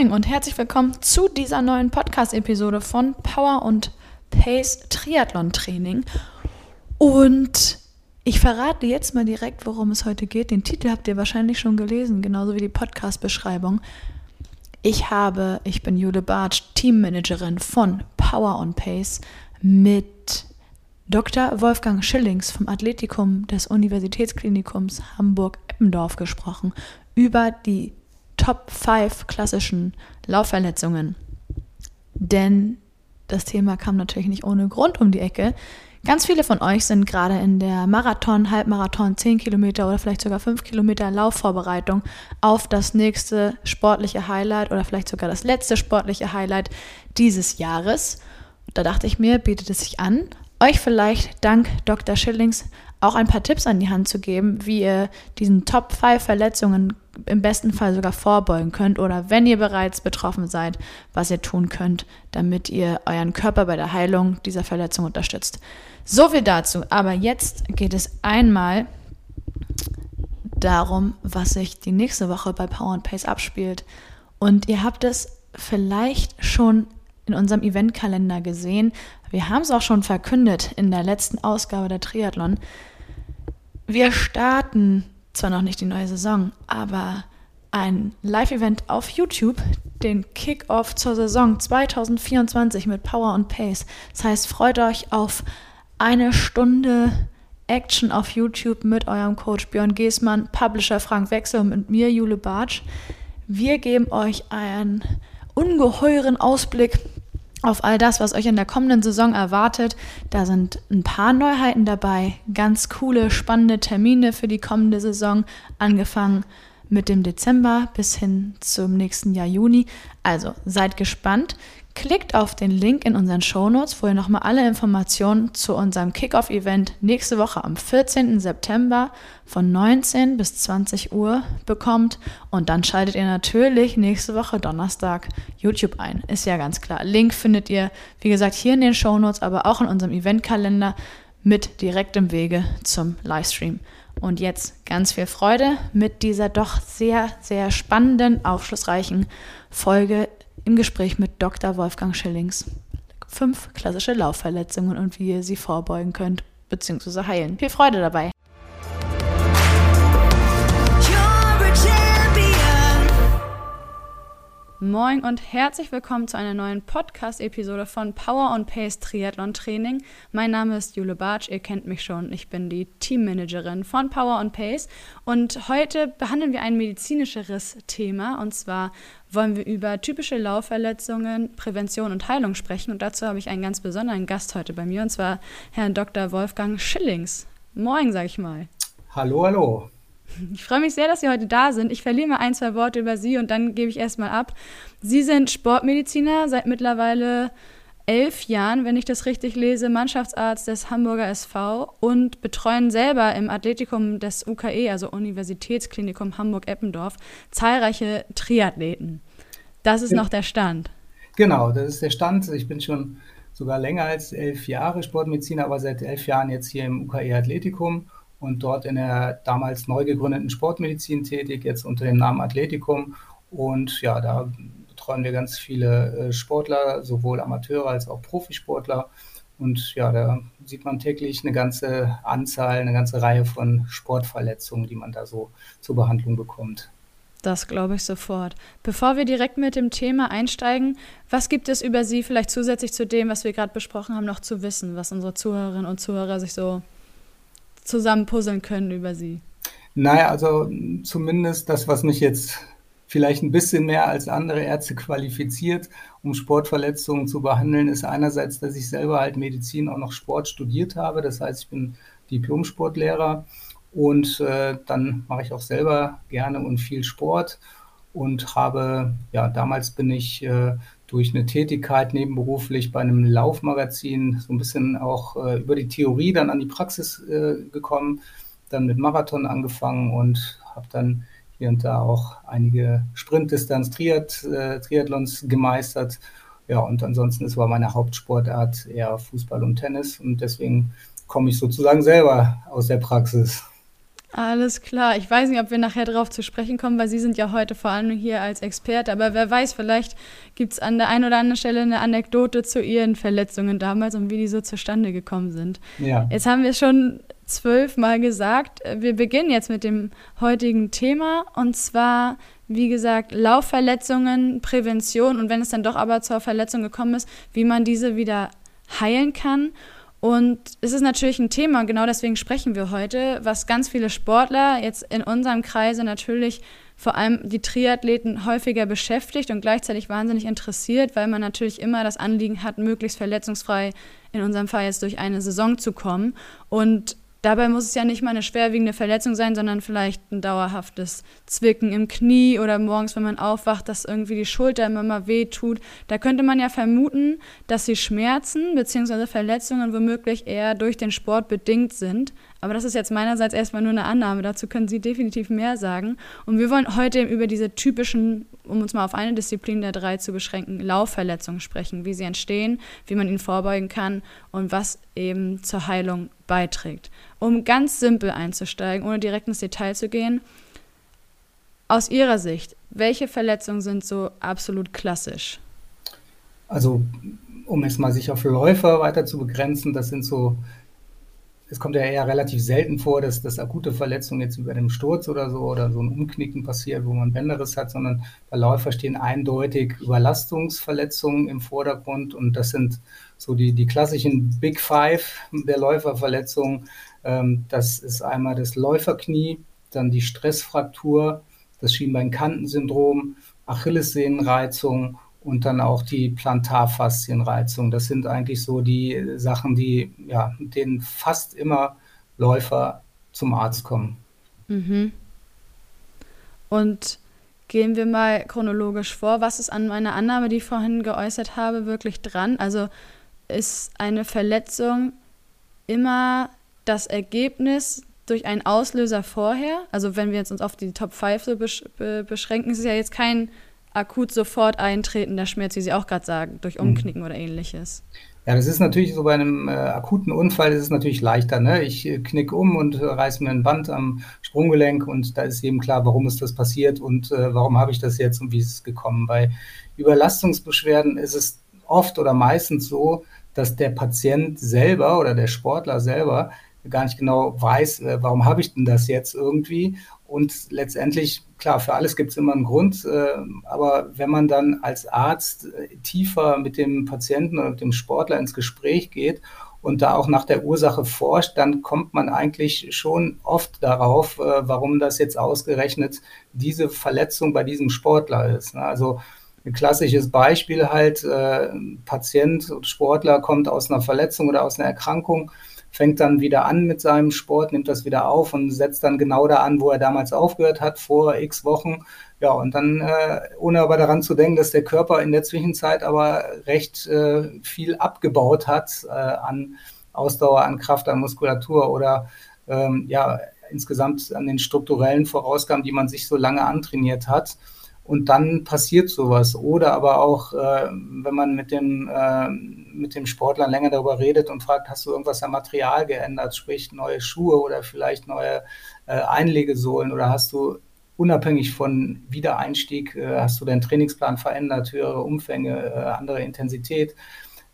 Moin und herzlich willkommen zu dieser neuen Podcast-Episode von Power und Pace Triathlon Training. Und ich verrate jetzt mal direkt, worum es heute geht. Den Titel habt ihr wahrscheinlich schon gelesen, genauso wie die Podcast-Beschreibung. Ich habe, ich bin Jule Bartsch, Teammanagerin von Power on Pace mit Dr. Wolfgang Schillings vom Athletikum des Universitätsklinikums Hamburg-Eppendorf gesprochen über die Top 5 klassischen Laufverletzungen. Denn das Thema kam natürlich nicht ohne Grund um die Ecke. Ganz viele von euch sind gerade in der Marathon, Halbmarathon, 10 Kilometer oder vielleicht sogar 5 Kilometer Laufvorbereitung auf das nächste sportliche Highlight oder vielleicht sogar das letzte sportliche Highlight dieses Jahres. Da dachte ich mir, bietet es sich an, euch vielleicht dank Dr. Schillings auch ein paar Tipps an die Hand zu geben, wie ihr diesen Top 5 Verletzungen im besten Fall sogar vorbeugen könnt oder wenn ihr bereits betroffen seid, was ihr tun könnt, damit ihr euren Körper bei der Heilung dieser Verletzung unterstützt. So viel dazu. Aber jetzt geht es einmal darum, was sich die nächste Woche bei Power and Pace abspielt. Und ihr habt es vielleicht schon in unserem Eventkalender gesehen. Wir haben es auch schon verkündet in der letzten Ausgabe der Triathlon. Wir starten zwar noch nicht die neue Saison, aber ein Live-Event auf YouTube, den Kick-Off zur Saison 2024 mit Power und Pace. Das heißt, freut euch auf eine Stunde Action auf YouTube mit eurem Coach Björn Geßmann, Publisher Frank Wechsel und mir, Jule Bartsch. Wir geben euch einen ungeheuren Ausblick auf all das, was euch in der kommenden Saison erwartet. Da sind ein paar Neuheiten dabei, ganz coole, spannende Termine für die kommende Saison, angefangen mit dem Dezember bis hin zum nächsten Jahr Juni. Also seid gespannt. Klickt auf den Link in unseren Shownotes, wo ihr nochmal alle Informationen zu unserem Kickoff-Event nächste Woche am 14. September von 19 bis 20 Uhr bekommt. Und dann schaltet ihr natürlich nächste Woche Donnerstag YouTube ein. Ist ja ganz klar. Link findet ihr, wie gesagt, hier in den Shownotes, aber auch in unserem Eventkalender mit direktem Wege zum Livestream. Und jetzt ganz viel Freude mit dieser doch sehr, sehr spannenden, aufschlussreichen Folge im Gespräch mit Dr. Wolfgang Schillings. Fünf klassische Laufverletzungen und wie ihr sie vorbeugen könnt bzw. heilen. Viel Freude dabei! Moin und herzlich willkommen zu einer neuen Podcast-Episode von Power on Pace Triathlon Training. Mein Name ist Jule Bartsch, ihr kennt mich schon. Ich bin die Teammanagerin von Power on Pace und heute behandeln wir ein medizinischeres Thema und zwar wollen wir über typische Laufverletzungen, Prävention und Heilung sprechen und dazu habe ich einen ganz besonderen Gast heute bei mir und zwar Herrn Dr. Wolfgang Schillings. Moin, sag ich mal. Hallo, hallo. Ich freue mich sehr, dass Sie heute da sind. Ich verliere mal ein, zwei Worte über Sie und dann gebe ich erstmal ab. Sie sind Sportmediziner seit mittlerweile elf Jahren, wenn ich das richtig lese, Mannschaftsarzt des Hamburger SV und betreuen selber im Athletikum des UKE, also Universitätsklinikum Hamburg-Eppendorf, zahlreiche Triathleten. Das ist ja. noch der Stand. Genau, das ist der Stand. Ich bin schon sogar länger als elf Jahre Sportmediziner, aber seit elf Jahren jetzt hier im UKE Athletikum und dort in der damals neu gegründeten Sportmedizin tätig, jetzt unter dem Namen Athletikum. Und ja, da betreuen wir ganz viele äh, Sportler, sowohl Amateure als auch Profisportler. Und ja, da sieht man täglich eine ganze Anzahl, eine ganze Reihe von Sportverletzungen, die man da so zur Behandlung bekommt. Das glaube ich sofort. Bevor wir direkt mit dem Thema einsteigen, was gibt es über Sie vielleicht zusätzlich zu dem, was wir gerade besprochen haben, noch zu wissen, was unsere Zuhörerinnen und Zuhörer sich so zusammen puzzeln können über sie? Naja, also zumindest das, was mich jetzt vielleicht ein bisschen mehr als andere Ärzte qualifiziert, um Sportverletzungen zu behandeln, ist einerseits, dass ich selber halt Medizin auch noch Sport studiert habe. Das heißt, ich bin Diplom-Sportlehrer und äh, dann mache ich auch selber gerne und viel Sport und habe, ja, damals bin ich äh, durch eine Tätigkeit nebenberuflich bei einem Laufmagazin so ein bisschen auch äh, über die Theorie dann an die Praxis äh, gekommen, dann mit Marathon angefangen und habe dann hier und da auch einige Sprintdistanz Triath, äh, Triathlons gemeistert. Ja, und ansonsten ist war meine Hauptsportart eher Fußball und Tennis und deswegen komme ich sozusagen selber aus der Praxis. Alles klar. Ich weiß nicht, ob wir nachher darauf zu sprechen kommen, weil Sie sind ja heute vor allem hier als Experte. Aber wer weiß, vielleicht gibt es an der einen oder anderen Stelle eine Anekdote zu Ihren Verletzungen damals und wie die so zustande gekommen sind. Ja. Jetzt haben wir schon zwölfmal gesagt. Wir beginnen jetzt mit dem heutigen Thema und zwar, wie gesagt, Laufverletzungen, Prävention und wenn es dann doch aber zur Verletzung gekommen ist, wie man diese wieder heilen kann. Und es ist natürlich ein Thema, genau deswegen sprechen wir heute, was ganz viele Sportler jetzt in unserem Kreise natürlich vor allem die Triathleten häufiger beschäftigt und gleichzeitig wahnsinnig interessiert, weil man natürlich immer das Anliegen hat, möglichst verletzungsfrei in unserem Fall jetzt durch eine Saison zu kommen. Und Dabei muss es ja nicht mal eine schwerwiegende Verletzung sein, sondern vielleicht ein dauerhaftes Zwicken im Knie oder morgens, wenn man aufwacht, dass irgendwie die Schulter immer mal weh tut. Da könnte man ja vermuten, dass die Schmerzen bzw. Verletzungen womöglich eher durch den Sport bedingt sind. Aber das ist jetzt meinerseits erstmal nur eine Annahme. Dazu können Sie definitiv mehr sagen. Und wir wollen heute über diese typischen, um uns mal auf eine Disziplin der drei zu beschränken, Laufverletzungen sprechen, wie sie entstehen, wie man ihnen vorbeugen kann und was eben zur Heilung beiträgt. Um ganz simpel einzusteigen, ohne direkt ins Detail zu gehen, aus Ihrer Sicht, welche Verletzungen sind so absolut klassisch? Also, um es mal sich auf Läufer weiter zu begrenzen, das sind so es kommt ja eher relativ selten vor, dass, dass akute Verletzungen jetzt über dem Sturz oder so oder so ein Umknicken passiert, wo man Bänderriss hat, sondern bei Läufer stehen eindeutig Überlastungsverletzungen im Vordergrund und das sind so die, die klassischen Big Five der Läuferverletzungen. Ähm, das ist einmal das Läuferknie, dann die Stressfraktur, das Schienbeinkantensyndrom, Achillessehnenreizung und dann auch die Plantarfaszienreizung. Das sind eigentlich so die Sachen, die ja, mit denen fast immer Läufer zum Arzt kommen. Mhm. Und gehen wir mal chronologisch vor. Was ist an meiner Annahme, die ich vorhin geäußert habe, wirklich dran? Also ist eine Verletzung immer das Ergebnis durch einen Auslöser vorher? Also wenn wir jetzt uns auf die Top 5 so besch beschränken, ist es ja jetzt kein akut sofort eintretender Schmerz, wie Sie auch gerade sagen, durch mhm. Umknicken mhm. oder ähnliches? Ja, das ist natürlich so bei einem äh, akuten Unfall ist es natürlich leichter. Ne? Ich äh, knicke um und äh, reiße mir ein Band am Sprunggelenk und da ist eben klar, warum ist das passiert und äh, warum habe ich das jetzt und wie ist es gekommen. Bei Überlastungsbeschwerden ist es oft oder meistens so, dass der Patient selber oder der Sportler selber gar nicht genau weiß, äh, warum habe ich denn das jetzt irgendwie und letztendlich, klar, für alles gibt es immer einen Grund, äh, aber wenn man dann als Arzt äh, tiefer mit dem Patienten oder mit dem Sportler ins Gespräch geht und da auch nach der Ursache forscht, dann kommt man eigentlich schon oft darauf, äh, warum das jetzt ausgerechnet diese Verletzung bei diesem Sportler ist. Ne? Also ein klassisches Beispiel halt, Patient, Sportler kommt aus einer Verletzung oder aus einer Erkrankung fängt dann wieder an mit seinem Sport, nimmt das wieder auf und setzt dann genau da an, wo er damals aufgehört hat, vor x Wochen. Ja, und dann, äh, ohne aber daran zu denken, dass der Körper in der Zwischenzeit aber recht äh, viel abgebaut hat äh, an Ausdauer, an Kraft, an Muskulatur oder ähm, ja, insgesamt an den strukturellen Vorausgaben, die man sich so lange antrainiert hat und dann passiert sowas. Oder aber auch, äh, wenn man mit dem, äh, mit dem Sportler länger darüber redet und fragt, hast du irgendwas am Material geändert, sprich neue Schuhe oder vielleicht neue äh, Einlegesohlen oder hast du unabhängig von Wiedereinstieg, äh, hast du deinen Trainingsplan verändert, höhere Umfänge, äh, andere Intensität,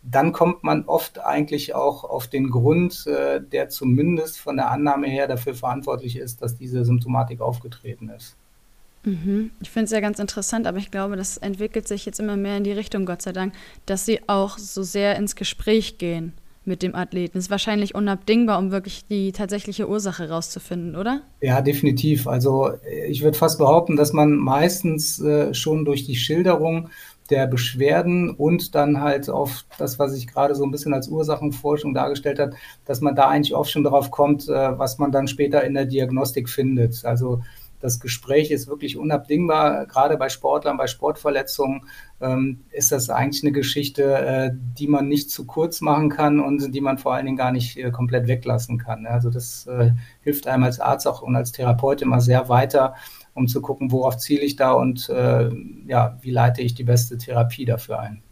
dann kommt man oft eigentlich auch auf den Grund, äh, der zumindest von der Annahme her dafür verantwortlich ist, dass diese Symptomatik aufgetreten ist. Mhm. Ich finde es ja ganz interessant, aber ich glaube, das entwickelt sich jetzt immer mehr in die Richtung, Gott sei Dank, dass sie auch so sehr ins Gespräch gehen mit dem Athleten. Ist wahrscheinlich unabdingbar, um wirklich die tatsächliche Ursache rauszufinden, oder? Ja, definitiv. Also ich würde fast behaupten, dass man meistens äh, schon durch die Schilderung der Beschwerden und dann halt auf das, was ich gerade so ein bisschen als Ursachenforschung dargestellt hat, dass man da eigentlich oft schon darauf kommt, äh, was man dann später in der Diagnostik findet. Also das Gespräch ist wirklich unabdingbar. Gerade bei Sportlern, bei Sportverletzungen ähm, ist das eigentlich eine Geschichte, äh, die man nicht zu kurz machen kann und die man vor allen Dingen gar nicht äh, komplett weglassen kann. Also das äh, hilft einem als Arzt auch und als Therapeut immer sehr weiter, um zu gucken, worauf ziele ich da und äh, ja, wie leite ich die beste Therapie dafür ein.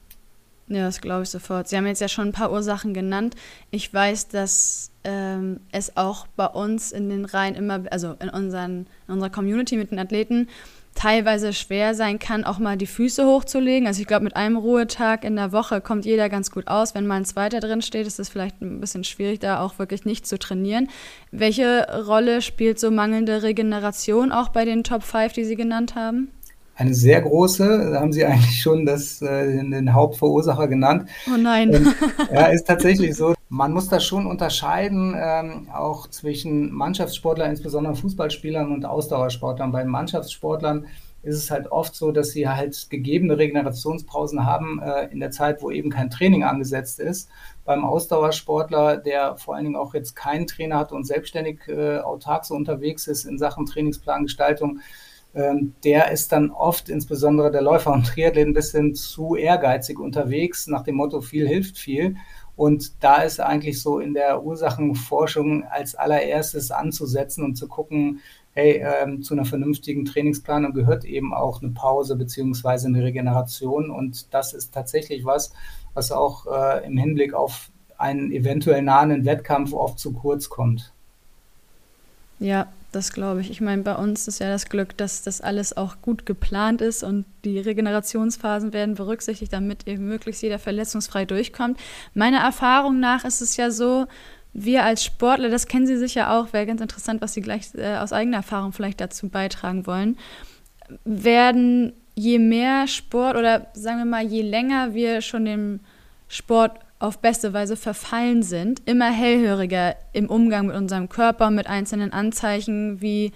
Ja, das glaube ich sofort. Sie haben jetzt ja schon ein paar Ursachen genannt. Ich weiß, dass ähm, es auch bei uns in den Reihen immer, also in, unseren, in unserer Community mit den Athleten, teilweise schwer sein kann, auch mal die Füße hochzulegen. Also ich glaube, mit einem Ruhetag in der Woche kommt jeder ganz gut aus. Wenn mal ein zweiter drin steht, ist es vielleicht ein bisschen schwierig, da auch wirklich nicht zu trainieren. Welche Rolle spielt so mangelnde Regeneration auch bei den Top 5, die Sie genannt haben? Eine sehr große, da haben Sie eigentlich schon das, äh, den Hauptverursacher genannt. Oh nein. Ähm, ja, ist tatsächlich so. Man muss da schon unterscheiden, ähm, auch zwischen Mannschaftssportlern, insbesondere Fußballspielern und Ausdauersportlern. Bei Mannschaftssportlern ist es halt oft so, dass sie halt gegebene Regenerationspausen haben äh, in der Zeit, wo eben kein Training angesetzt ist. Beim Ausdauersportler, der vor allen Dingen auch jetzt keinen Trainer hat und selbstständig äh, autark so unterwegs ist in Sachen Trainingsplangestaltung, der ist dann oft, insbesondere der Läufer und Triathlet, ein bisschen zu ehrgeizig unterwegs, nach dem Motto, viel hilft viel. Und da ist eigentlich so in der Ursachenforschung als allererstes anzusetzen und zu gucken, hey, ähm, zu einer vernünftigen Trainingsplanung gehört eben auch eine Pause beziehungsweise eine Regeneration. Und das ist tatsächlich was, was auch äh, im Hinblick auf einen eventuell nahen Wettkampf oft zu kurz kommt. Ja, das glaube ich. Ich meine, bei uns ist ja das Glück, dass das alles auch gut geplant ist und die Regenerationsphasen werden berücksichtigt, damit eben möglichst jeder verletzungsfrei durchkommt. Meiner Erfahrung nach ist es ja so, wir als Sportler, das kennen Sie sicher auch, wäre ganz interessant, was Sie gleich äh, aus eigener Erfahrung vielleicht dazu beitragen wollen, werden je mehr Sport oder sagen wir mal, je länger wir schon dem Sport auf beste Weise verfallen sind, immer hellhöriger im Umgang mit unserem Körper, mit einzelnen Anzeichen wie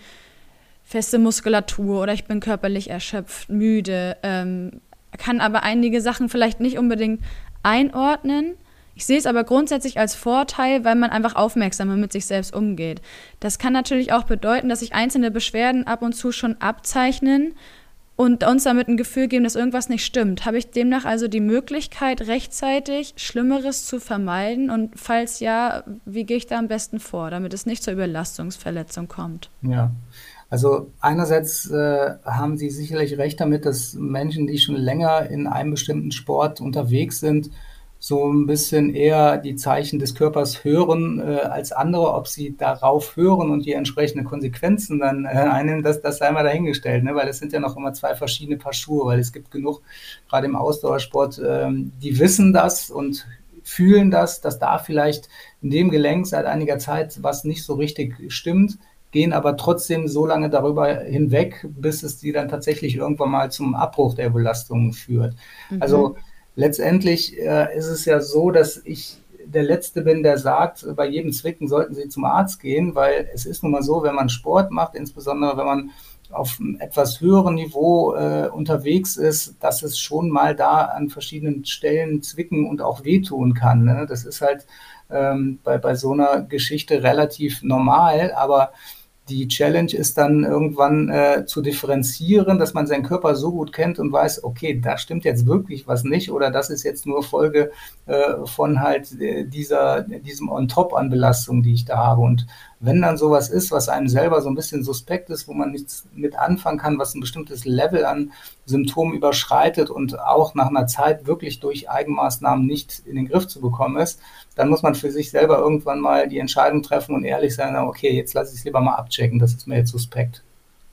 feste Muskulatur oder ich bin körperlich erschöpft, müde, ähm, kann aber einige Sachen vielleicht nicht unbedingt einordnen. Ich sehe es aber grundsätzlich als Vorteil, weil man einfach aufmerksamer mit sich selbst umgeht. Das kann natürlich auch bedeuten, dass sich einzelne Beschwerden ab und zu schon abzeichnen, und uns damit ein Gefühl geben, dass irgendwas nicht stimmt. Habe ich demnach also die Möglichkeit, rechtzeitig Schlimmeres zu vermeiden? Und falls ja, wie gehe ich da am besten vor, damit es nicht zur Überlastungsverletzung kommt? Ja. Also einerseits äh, haben Sie sicherlich recht damit, dass Menschen, die schon länger in einem bestimmten Sport unterwegs sind, so ein bisschen eher die Zeichen des Körpers hören äh, als andere. Ob sie darauf hören und die entsprechenden Konsequenzen dann äh, einnehmen, das, das sei mal dahingestellt, ne? weil es sind ja noch immer zwei verschiedene Paar Schuhe, weil es gibt genug, gerade im Ausdauersport, ähm, die wissen das und fühlen das, dass da vielleicht in dem Gelenk seit einiger Zeit was nicht so richtig stimmt, gehen aber trotzdem so lange darüber hinweg, bis es die dann tatsächlich irgendwann mal zum Abbruch der Belastung führt. Mhm. Also letztendlich äh, ist es ja so, dass ich der Letzte bin, der sagt, bei jedem Zwicken sollten Sie zum Arzt gehen, weil es ist nun mal so, wenn man Sport macht, insbesondere wenn man auf einem etwas höheren Niveau äh, unterwegs ist, dass es schon mal da an verschiedenen Stellen zwicken und auch wehtun kann. Ne? Das ist halt ähm, bei, bei so einer Geschichte relativ normal, aber die Challenge ist dann irgendwann äh, zu differenzieren, dass man seinen Körper so gut kennt und weiß, okay, da stimmt jetzt wirklich was nicht oder das ist jetzt nur Folge äh, von halt äh, dieser, diesem On-Top an Belastung, die ich da habe. Und wenn dann sowas ist, was einem selber so ein bisschen suspekt ist, wo man nichts mit anfangen kann, was ein bestimmtes Level an Symptomen überschreitet und auch nach einer Zeit wirklich durch Eigenmaßnahmen nicht in den Griff zu bekommen ist, dann muss man für sich selber irgendwann mal die Entscheidung treffen und ehrlich sein, okay, jetzt lasse ich es lieber mal abchecken, das ist mir jetzt suspekt.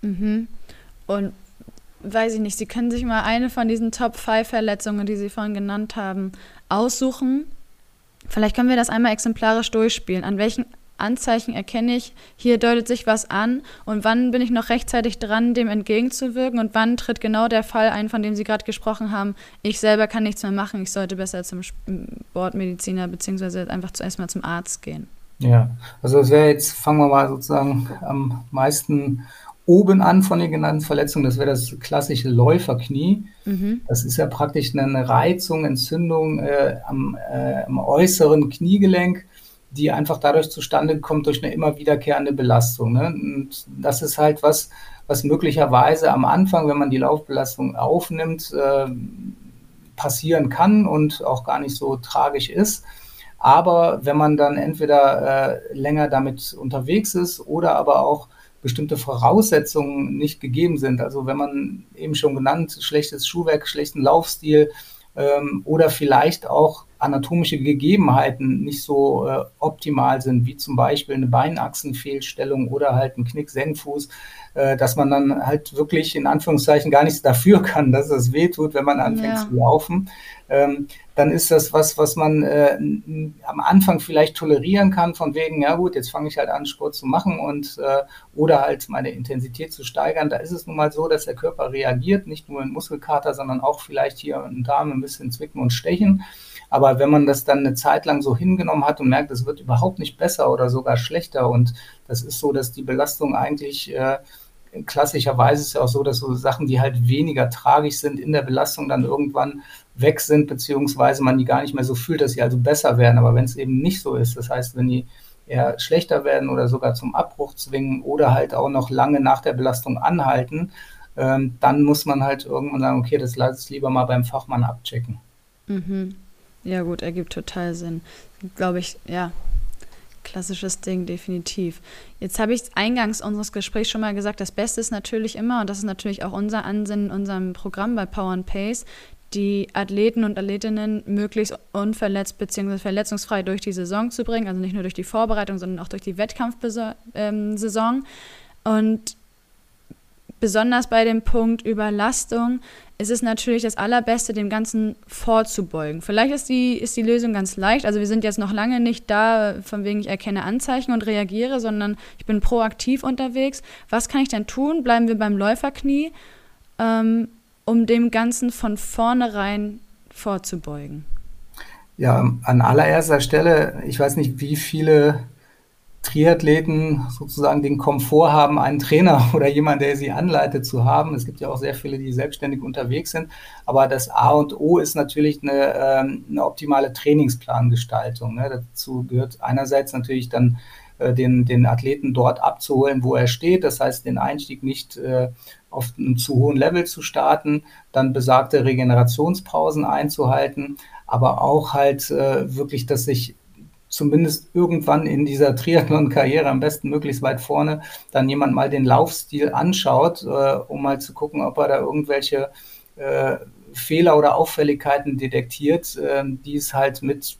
Mhm. Und weiß ich nicht, Sie können sich mal eine von diesen Top 5 Verletzungen, die Sie vorhin genannt haben, aussuchen. Vielleicht können wir das einmal exemplarisch durchspielen. An welchen Anzeichen erkenne ich, hier deutet sich was an und wann bin ich noch rechtzeitig dran, dem entgegenzuwirken und wann tritt genau der Fall ein, von dem Sie gerade gesprochen haben, ich selber kann nichts mehr machen, ich sollte besser zum Sportmediziner beziehungsweise einfach zuerst mal zum Arzt gehen. Ja, also das wäre jetzt, fangen wir mal sozusagen am meisten oben an von den genannten Verletzungen, das wäre das klassische Läuferknie. Mhm. Das ist ja praktisch eine Reizung, Entzündung äh, am, äh, am äußeren Kniegelenk die einfach dadurch zustande kommt durch eine immer wiederkehrende Belastung. Ne? Und das ist halt was, was möglicherweise am Anfang, wenn man die Laufbelastung aufnimmt, äh, passieren kann und auch gar nicht so tragisch ist. Aber wenn man dann entweder äh, länger damit unterwegs ist oder aber auch bestimmte Voraussetzungen nicht gegeben sind, also wenn man eben schon genannt, schlechtes Schuhwerk, schlechten Laufstil, ähm, oder vielleicht auch anatomische Gegebenheiten nicht so äh, optimal sind, wie zum Beispiel eine Beinachsenfehlstellung oder halt ein Knick-Senkfuß, äh, dass man dann halt wirklich in Anführungszeichen gar nichts dafür kann, dass es wehtut, wenn man anfängt ja. zu laufen. Ähm, dann ist das was, was man äh, am Anfang vielleicht tolerieren kann, von wegen, ja gut, jetzt fange ich halt an, Sport zu machen und äh, oder halt meine Intensität zu steigern. Da ist es nun mal so, dass der Körper reagiert, nicht nur in Muskelkater, sondern auch vielleicht hier im Darm ein bisschen zwicken und stechen. Aber wenn man das dann eine Zeit lang so hingenommen hat und merkt, es wird überhaupt nicht besser oder sogar schlechter und das ist so, dass die Belastung eigentlich äh, klassischerweise ist ja auch so, dass so Sachen, die halt weniger tragisch sind, in der Belastung dann irgendwann weg sind, beziehungsweise man die gar nicht mehr so fühlt, dass sie also besser werden. Aber wenn es eben nicht so ist, das heißt, wenn die eher schlechter werden oder sogar zum Abbruch zwingen oder halt auch noch lange nach der Belastung anhalten, ähm, dann muss man halt irgendwann sagen, okay, das lasse ich lieber mal beim Fachmann abchecken. Mhm. Ja gut, ergibt total Sinn. Glaube ich, ja, klassisches Ding, definitiv. Jetzt habe ich eingangs unseres Gesprächs schon mal gesagt, das Beste ist natürlich immer, und das ist natürlich auch unser Ansinnen in unserem Programm bei Power and Pace, die Athleten und Athletinnen möglichst unverletzt bzw. verletzungsfrei durch die Saison zu bringen, also nicht nur durch die Vorbereitung, sondern auch durch die Wettkampfsaison. Ähm, und besonders bei dem Punkt Überlastung ist es natürlich das Allerbeste, dem Ganzen vorzubeugen. Vielleicht ist die, ist die Lösung ganz leicht. Also wir sind jetzt noch lange nicht da, von wegen ich erkenne Anzeichen und reagiere, sondern ich bin proaktiv unterwegs. Was kann ich denn tun? Bleiben wir beim Läuferknie, ähm, um dem Ganzen von vornherein vorzubeugen. Ja, an allererster Stelle, ich weiß nicht, wie viele Triathleten sozusagen den Komfort haben, einen Trainer oder jemand, der sie anleitet, zu haben. Es gibt ja auch sehr viele, die selbstständig unterwegs sind. Aber das A und O ist natürlich eine, ähm, eine optimale Trainingsplangestaltung. Ne? Dazu gehört einerseits natürlich dann äh, den, den Athleten dort abzuholen, wo er steht. Das heißt, den Einstieg nicht äh, auf einem zu hohen Level zu starten, dann besagte Regenerationspausen einzuhalten, aber auch halt äh, wirklich, dass sich zumindest irgendwann in dieser Triathlon-Karriere am besten möglichst weit vorne dann jemand mal den Laufstil anschaut, äh, um mal zu gucken, ob er da irgendwelche äh, Fehler oder Auffälligkeiten detektiert, äh, die es halt mit,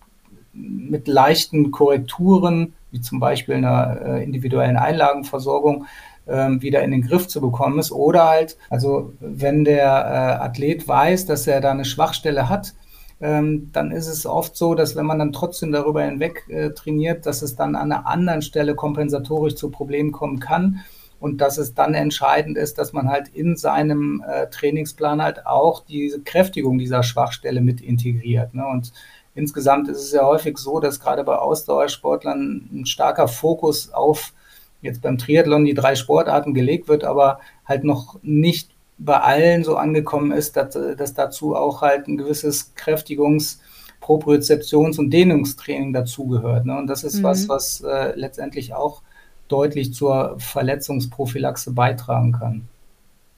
mit leichten Korrekturen, wie zum Beispiel einer äh, individuellen Einlagenversorgung, ähm, wieder in den Griff zu bekommen ist. Oder halt, also wenn der äh, Athlet weiß, dass er da eine Schwachstelle hat, ähm, dann ist es oft so, dass wenn man dann trotzdem darüber hinweg äh, trainiert, dass es dann an einer anderen Stelle kompensatorisch zu Problemen kommen kann und dass es dann entscheidend ist, dass man halt in seinem äh, Trainingsplan halt auch diese Kräftigung dieser Schwachstelle mit integriert. Ne? Und insgesamt ist es ja häufig so, dass gerade bei Ausdauersportlern ein starker Fokus auf jetzt beim Triathlon die drei Sportarten gelegt wird, aber halt noch nicht bei allen so angekommen ist, dass, dass dazu auch halt ein gewisses Kräftigungs-, Propriozeptions- und Dehnungstraining dazugehört. Ne? Und das ist mhm. was, was äh, letztendlich auch deutlich zur Verletzungsprophylaxe beitragen kann.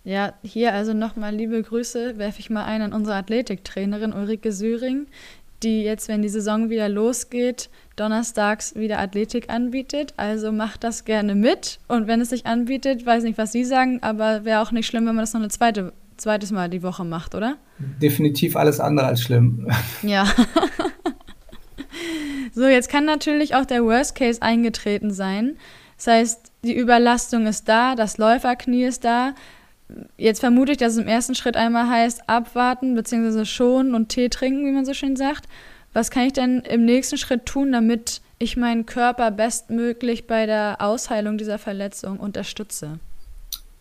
Ja, hier also nochmal liebe Grüße, werfe ich mal ein an unsere Athletiktrainerin Ulrike Süring, die jetzt, wenn die Saison wieder losgeht, donnerstags wieder Athletik anbietet. Also macht das gerne mit. Und wenn es sich anbietet, weiß nicht, was Sie sagen, aber wäre auch nicht schlimm, wenn man das noch ein zweite, zweites Mal die Woche macht, oder? Definitiv alles andere als schlimm. Ja. so, jetzt kann natürlich auch der Worst Case eingetreten sein. Das heißt, die Überlastung ist da, das Läuferknie ist da. Jetzt vermute ich, dass es im ersten Schritt einmal heißt, abwarten bzw. schonen und Tee trinken, wie man so schön sagt. Was kann ich denn im nächsten Schritt tun, damit ich meinen Körper bestmöglich bei der Ausheilung dieser Verletzung unterstütze?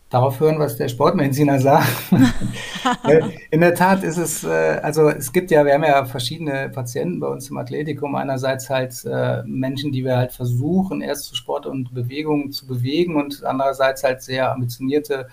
Darauf hören, was der Sportmediziner sagt. In der Tat ist es, äh, also es gibt ja, wir haben ja verschiedene Patienten bei uns im Athletikum. Einerseits halt äh, Menschen, die wir halt versuchen, erst zu Sport und Bewegung zu bewegen und andererseits halt sehr ambitionierte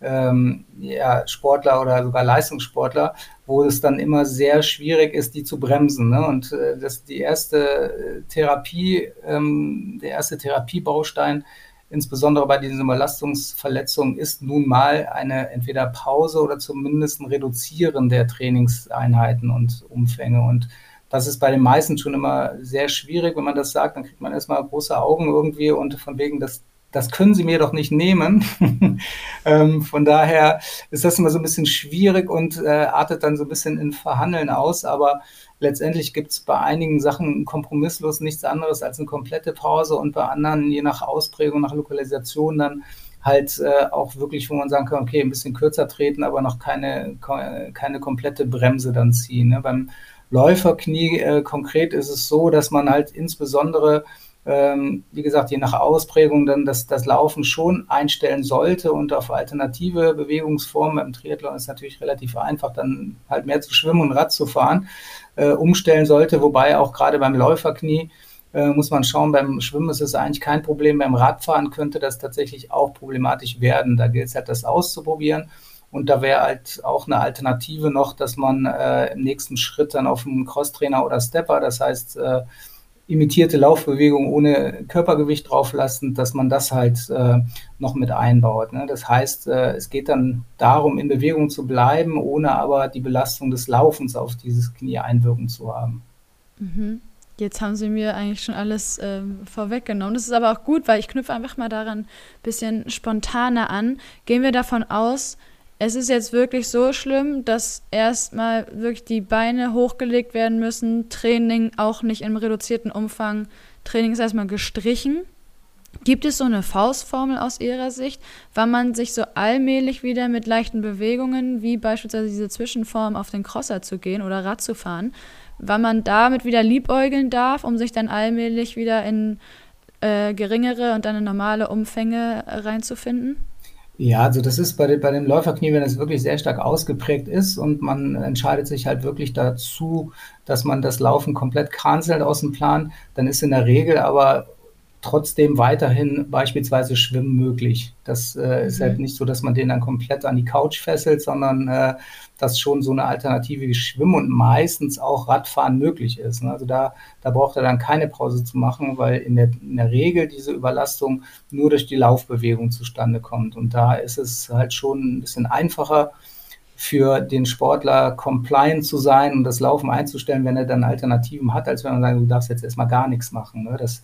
ähm, ja, Sportler oder sogar Leistungssportler, wo es dann immer sehr schwierig ist, die zu bremsen. Ne? Und äh, das die erste Therapie, ähm, der erste Therapiebaustein, insbesondere bei diesen Überlastungsverletzungen, ist nun mal eine entweder Pause oder zumindest ein Reduzieren der Trainingseinheiten und Umfänge. Und das ist bei den meisten schon immer sehr schwierig. Wenn man das sagt, dann kriegt man erstmal große Augen irgendwie und von wegen, das das können Sie mir doch nicht nehmen. ähm, von daher ist das immer so ein bisschen schwierig und äh, artet dann so ein bisschen in Verhandeln aus. Aber letztendlich gibt es bei einigen Sachen kompromisslos nichts anderes als eine komplette Pause und bei anderen, je nach Ausprägung, nach Lokalisation, dann halt äh, auch wirklich, wo man sagen kann, okay, ein bisschen kürzer treten, aber noch keine, keine komplette Bremse dann ziehen. Ne? Beim Läuferknie äh, konkret ist es so, dass man halt insbesondere ähm, wie gesagt, je nach Ausprägung dann das, das Laufen schon einstellen sollte und auf alternative Bewegungsformen im Triathlon ist natürlich relativ einfach, dann halt mehr zu schwimmen und Rad zu fahren, äh, umstellen sollte, wobei auch gerade beim Läuferknie äh, muss man schauen, beim Schwimmen ist es eigentlich kein Problem, beim Radfahren könnte das tatsächlich auch problematisch werden. Da gilt es halt, das auszuprobieren. Und da wäre halt auch eine Alternative noch, dass man äh, im nächsten Schritt dann auf einen Crosstrainer oder Stepper, das heißt, äh, imitierte Laufbewegung ohne Körpergewicht drauflassen, dass man das halt äh, noch mit einbaut. Ne? Das heißt, äh, es geht dann darum, in Bewegung zu bleiben, ohne aber die Belastung des Laufens auf dieses Knie einwirken zu haben. Mhm. Jetzt haben Sie mir eigentlich schon alles ähm, vorweggenommen. Das ist aber auch gut, weil ich knüpfe einfach mal daran ein bisschen spontaner an. Gehen wir davon aus, es ist jetzt wirklich so schlimm, dass erstmal wirklich die Beine hochgelegt werden müssen, Training auch nicht im reduzierten Umfang. Training ist erstmal gestrichen. Gibt es so eine Faustformel aus Ihrer Sicht, wann man sich so allmählich wieder mit leichten Bewegungen, wie beispielsweise diese Zwischenform auf den Crosser zu gehen oder Rad zu fahren, wann man damit wieder liebäugeln darf, um sich dann allmählich wieder in äh, geringere und dann in normale Umfänge reinzufinden? Ja, also das ist bei, den, bei dem Läuferknie, wenn es wirklich sehr stark ausgeprägt ist und man entscheidet sich halt wirklich dazu, dass man das Laufen komplett cancelt aus dem Plan, dann ist in der Regel aber trotzdem weiterhin beispielsweise Schwimmen möglich. Das äh, ist halt mhm. nicht so, dass man den dann komplett an die Couch fesselt, sondern äh, dass schon so eine Alternative wie Schwimmen und meistens auch Radfahren möglich ist. Ne? Also da, da braucht er dann keine Pause zu machen, weil in der, in der Regel diese Überlastung nur durch die Laufbewegung zustande kommt. Und da ist es halt schon ein bisschen einfacher für den Sportler compliant zu sein und das Laufen einzustellen, wenn er dann Alternativen hat, als wenn man sagt, du darfst jetzt erstmal gar nichts machen. Ne? Das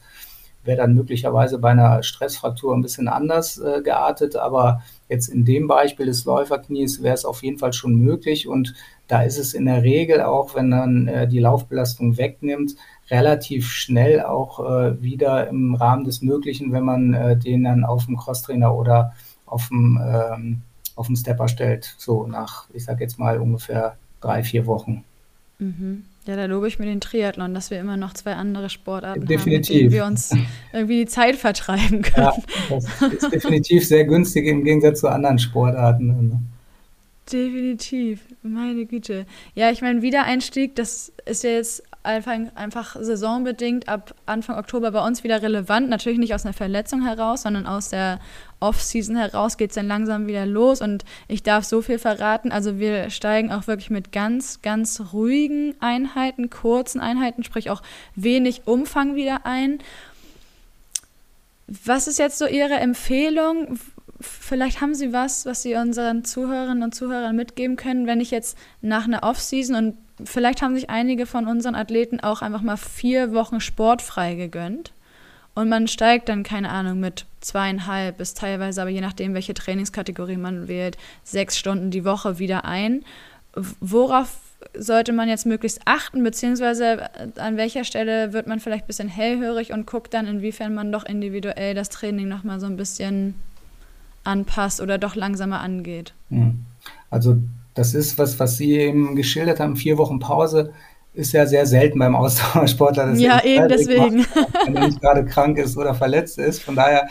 wäre dann möglicherweise bei einer Stressfraktur ein bisschen anders äh, geartet, aber jetzt in dem Beispiel des Läuferknies wäre es auf jeden Fall schon möglich und da ist es in der Regel auch, wenn man äh, die Laufbelastung wegnimmt, relativ schnell auch äh, wieder im Rahmen des Möglichen, wenn man äh, den dann auf dem Crosstrainer oder auf dem, ähm, auf dem Stepper stellt, so nach, ich sage jetzt mal ungefähr drei, vier Wochen. Mhm. Ja, da lobe ich mir den Triathlon, dass wir immer noch zwei andere Sportarten definitiv. haben, mit denen wir uns irgendwie die Zeit vertreiben können. Ja, das ist definitiv sehr günstig im Gegensatz zu anderen Sportarten. Ne? Definitiv, meine Güte. Ja, ich meine, Wiedereinstieg, das ist ja jetzt einfach, einfach saisonbedingt ab Anfang Oktober bei uns wieder relevant. Natürlich nicht aus einer Verletzung heraus, sondern aus der Off-Season heraus geht es dann langsam wieder los. Und ich darf so viel verraten. Also wir steigen auch wirklich mit ganz, ganz ruhigen Einheiten, kurzen Einheiten, sprich auch wenig Umfang wieder ein. Was ist jetzt so Ihre Empfehlung? vielleicht haben Sie was, was Sie unseren Zuhörerinnen und Zuhörern mitgeben können, wenn ich jetzt nach einer Off-Season und vielleicht haben sich einige von unseren Athleten auch einfach mal vier Wochen sportfrei gegönnt und man steigt dann, keine Ahnung, mit zweieinhalb bis teilweise, aber je nachdem, welche Trainingskategorie man wählt, sechs Stunden die Woche wieder ein. Worauf sollte man jetzt möglichst achten, beziehungsweise an welcher Stelle wird man vielleicht ein bisschen hellhörig und guckt dann, inwiefern man doch individuell das Training nochmal so ein bisschen anpasst oder doch langsamer angeht. Hm. Also das ist was, was Sie eben geschildert haben, vier Wochen Pause ist ja sehr selten beim Ausdauersportler. ja, eben deswegen. Macht, wenn er nicht gerade krank ist oder verletzt ist. Von daher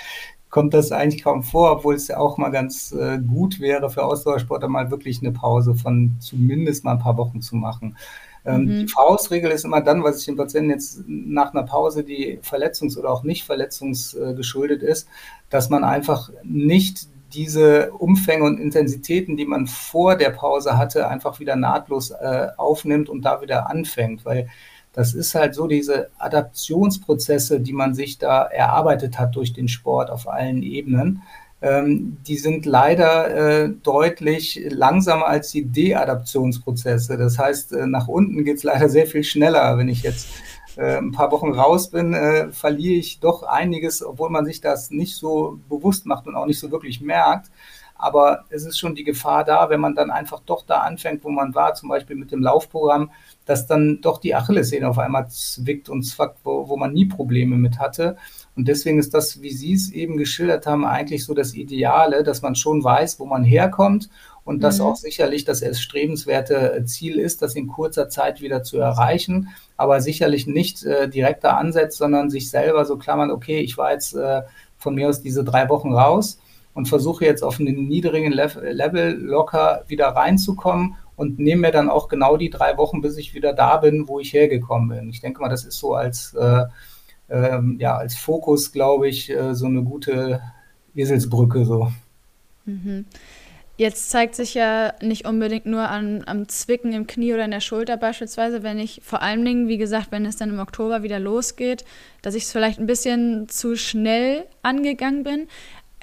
kommt das eigentlich kaum vor, obwohl es ja auch mal ganz äh, gut wäre für Ausdauersportler mal wirklich eine Pause von zumindest mal ein paar Wochen zu machen. Ähm, mhm. Die Faustregel ist immer dann, was ich den Patienten jetzt nach einer Pause, die verletzungs- oder auch nicht verletzungsgeschuldet ist, dass man einfach nicht diese Umfänge und Intensitäten, die man vor der Pause hatte, einfach wieder nahtlos äh, aufnimmt und da wieder anfängt, weil das ist halt so diese Adaptionsprozesse, die man sich da erarbeitet hat durch den Sport auf allen Ebenen ähm, die sind leider äh, deutlich langsamer als die Deadaptionsprozesse. Das heißt, äh, nach unten geht es leider sehr viel schneller. Wenn ich jetzt äh, ein paar Wochen raus bin, äh, verliere ich doch einiges, obwohl man sich das nicht so bewusst macht und auch nicht so wirklich merkt. Aber es ist schon die Gefahr da, wenn man dann einfach doch da anfängt, wo man war, zum Beispiel mit dem Laufprogramm, dass dann doch die Achillessehne auf einmal zwickt und zwackt, wo, wo man nie Probleme mit hatte. Und deswegen ist das, wie Sie es eben geschildert haben, eigentlich so das Ideale, dass man schon weiß, wo man herkommt und das mhm. auch sicherlich das erstrebenswerte Ziel ist, das in kurzer Zeit wieder zu erreichen, aber sicherlich nicht äh, direkter ansetzt, sondern sich selber so klammern, okay, ich war jetzt äh, von mir aus diese drei Wochen raus und versuche jetzt auf einen niedrigen Level locker wieder reinzukommen und nehme mir dann auch genau die drei Wochen, bis ich wieder da bin, wo ich hergekommen bin. Ich denke mal, das ist so als, äh, äh, ja, als Fokus, glaube ich, äh, so eine gute Eselsbrücke so. Mhm. Jetzt zeigt sich ja nicht unbedingt nur an, am Zwicken im Knie oder in der Schulter beispielsweise, wenn ich vor allen Dingen, wie gesagt, wenn es dann im Oktober wieder losgeht, dass ich es vielleicht ein bisschen zu schnell angegangen bin.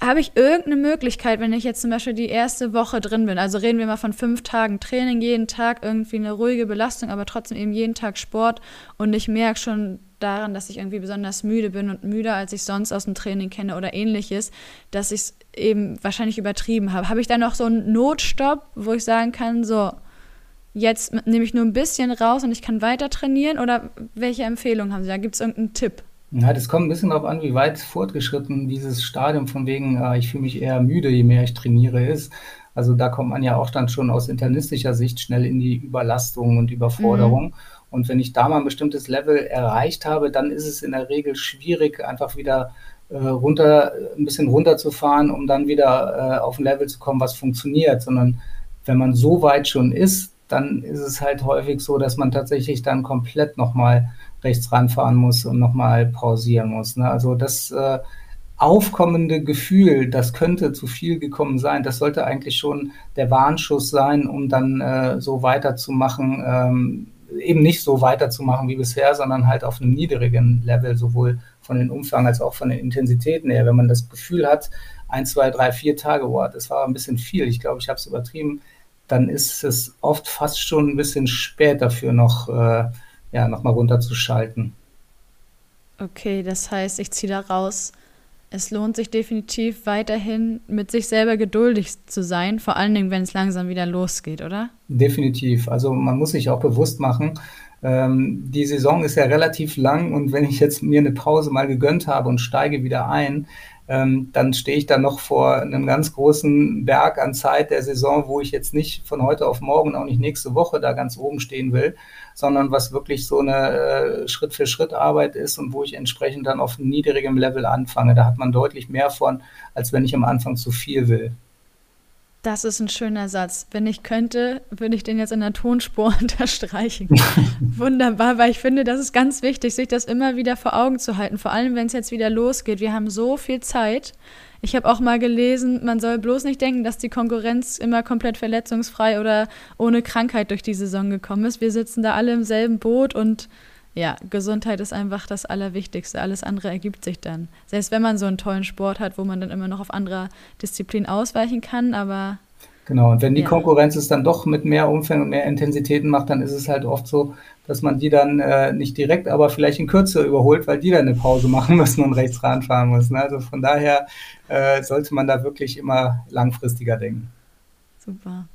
Habe ich irgendeine Möglichkeit, wenn ich jetzt zum Beispiel die erste Woche drin bin, also reden wir mal von fünf Tagen Training, jeden Tag irgendwie eine ruhige Belastung, aber trotzdem eben jeden Tag Sport und ich merke schon daran, dass ich irgendwie besonders müde bin und müder, als ich sonst aus dem Training kenne oder ähnliches, dass ich es eben wahrscheinlich übertrieben habe. Habe ich da noch so einen Notstopp, wo ich sagen kann, so, jetzt nehme ich nur ein bisschen raus und ich kann weiter trainieren oder welche Empfehlungen haben Sie da? Gibt es irgendeinen Tipp? Ja, das kommt ein bisschen darauf an, wie weit fortgeschritten dieses Stadium von wegen, äh, ich fühle mich eher müde, je mehr ich trainiere, ist. Also da kommt man ja auch dann schon aus internistischer Sicht schnell in die Überlastung und Überforderung. Mhm. Und wenn ich da mal ein bestimmtes Level erreicht habe, dann ist es in der Regel schwierig, einfach wieder äh, runter, ein bisschen runterzufahren, um dann wieder äh, auf ein Level zu kommen, was funktioniert. Sondern wenn man so weit schon ist, dann ist es halt häufig so, dass man tatsächlich dann komplett nochmal rechts ranfahren muss und nochmal pausieren muss. Ne? Also das äh, aufkommende Gefühl, das könnte zu viel gekommen sein, das sollte eigentlich schon der Warnschuss sein, um dann äh, so weiterzumachen, ähm, eben nicht so weiterzumachen wie bisher, sondern halt auf einem niedrigen Level, sowohl von den Umfang als auch von den Intensitäten her. Wenn man das Gefühl hat, ein, zwei, drei, vier Tage, boah, das war ein bisschen viel, ich glaube, ich habe es übertrieben, dann ist es oft fast schon ein bisschen spät dafür noch. Äh, ja, nochmal runterzuschalten. Okay, das heißt, ich ziehe da raus. Es lohnt sich definitiv weiterhin mit sich selber geduldig zu sein, vor allen Dingen, wenn es langsam wieder losgeht, oder? Definitiv. Also man muss sich auch bewusst machen, ähm, die Saison ist ja relativ lang und wenn ich jetzt mir eine Pause mal gegönnt habe und steige wieder ein, ähm, dann stehe ich da noch vor einem ganz großen Berg an Zeit der Saison, wo ich jetzt nicht von heute auf morgen, auch nicht nächste Woche da ganz oben stehen will, sondern was wirklich so eine äh, Schritt-für-Schritt-Arbeit ist und wo ich entsprechend dann auf niedrigem Level anfange. Da hat man deutlich mehr von, als wenn ich am Anfang zu viel will. Das ist ein schöner Satz. Wenn ich könnte, würde ich den jetzt in der Tonspur unterstreichen. Wunderbar, weil ich finde, das ist ganz wichtig, sich das immer wieder vor Augen zu halten. Vor allem, wenn es jetzt wieder losgeht. Wir haben so viel Zeit. Ich habe auch mal gelesen, man soll bloß nicht denken, dass die Konkurrenz immer komplett verletzungsfrei oder ohne Krankheit durch die Saison gekommen ist. Wir sitzen da alle im selben Boot und ja, Gesundheit ist einfach das Allerwichtigste. Alles andere ergibt sich dann. Selbst wenn man so einen tollen Sport hat, wo man dann immer noch auf andere Disziplinen ausweichen kann, aber. Genau, und wenn die ja. Konkurrenz es dann doch mit mehr Umfang und mehr Intensitäten macht, dann ist es halt oft so, dass man die dann äh, nicht direkt, aber vielleicht in Kürze überholt, weil die dann eine Pause machen müssen und rechts ranfahren müssen. Also von daher äh, sollte man da wirklich immer langfristiger denken. Super.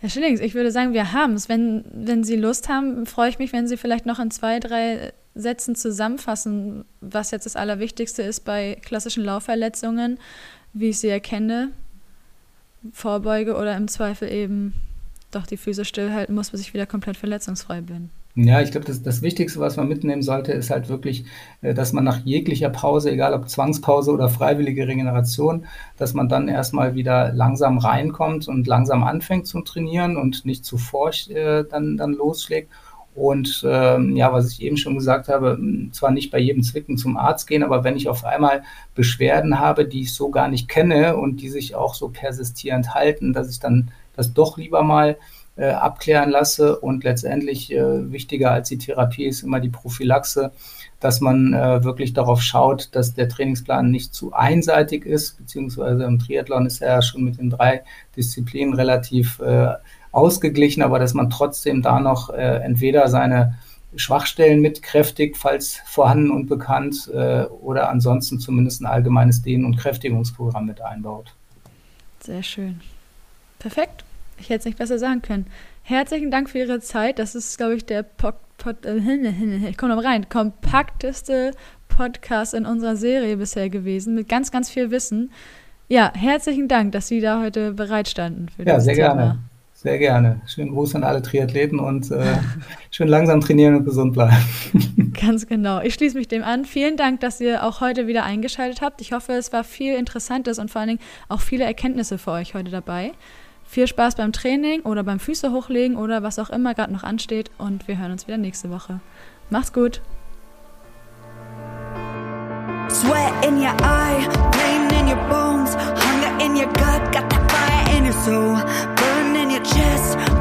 Herr Schillings, ich würde sagen, wir haben es. Wenn, wenn Sie Lust haben, freue ich mich, wenn Sie vielleicht noch in zwei, drei Sätzen zusammenfassen, was jetzt das Allerwichtigste ist bei klassischen Laufverletzungen, wie ich sie erkenne, vorbeuge oder im Zweifel eben doch die Füße stillhalten muss, bis ich wieder komplett verletzungsfrei bin. Ja, ich glaube, das, das Wichtigste, was man mitnehmen sollte, ist halt wirklich, äh, dass man nach jeglicher Pause, egal ob Zwangspause oder freiwillige Regeneration, dass man dann erstmal wieder langsam reinkommt und langsam anfängt zu trainieren und nicht zu forsch äh, dann, dann losschlägt. Und ähm, ja, was ich eben schon gesagt habe, zwar nicht bei jedem Zwicken zum Arzt gehen, aber wenn ich auf einmal Beschwerden habe, die ich so gar nicht kenne und die sich auch so persistierend halten, dass ich dann das doch lieber mal äh, abklären lasse. Und letztendlich äh, wichtiger als die Therapie ist immer die Prophylaxe, dass man äh, wirklich darauf schaut, dass der Trainingsplan nicht zu einseitig ist, beziehungsweise im Triathlon ist er ja schon mit den drei Disziplinen relativ äh, ausgeglichen, aber dass man trotzdem da noch äh, entweder seine Schwachstellen mitkräftigt, falls vorhanden und bekannt, äh, oder ansonsten zumindest ein allgemeines Dehn- und Kräftigungsprogramm mit einbaut. Sehr schön. Perfekt. Ich hätte es nicht besser sagen können. Herzlichen Dank für Ihre Zeit. Das ist, glaube ich, der Pod, Pod, äh, ich komme noch rein, kompakteste Podcast in unserer Serie bisher gewesen, mit ganz, ganz viel Wissen. Ja, herzlichen Dank, dass Sie da heute bereit standen. Für ja, sehr Thema. gerne. Sehr gerne. Schönen Gruß an alle Triathleten und äh, schön langsam trainieren und gesund bleiben. Ganz genau. Ich schließe mich dem an. Vielen Dank, dass ihr auch heute wieder eingeschaltet habt. Ich hoffe, es war viel Interessantes und vor allen Dingen auch viele Erkenntnisse für euch heute dabei. Viel Spaß beim Training oder beim Füße hochlegen oder was auch immer gerade noch ansteht und wir hören uns wieder nächste Woche. Macht's gut. Sweat in your eye, pain in your bones, hunger in your gut, got that fire in your soul. chest. Find it hard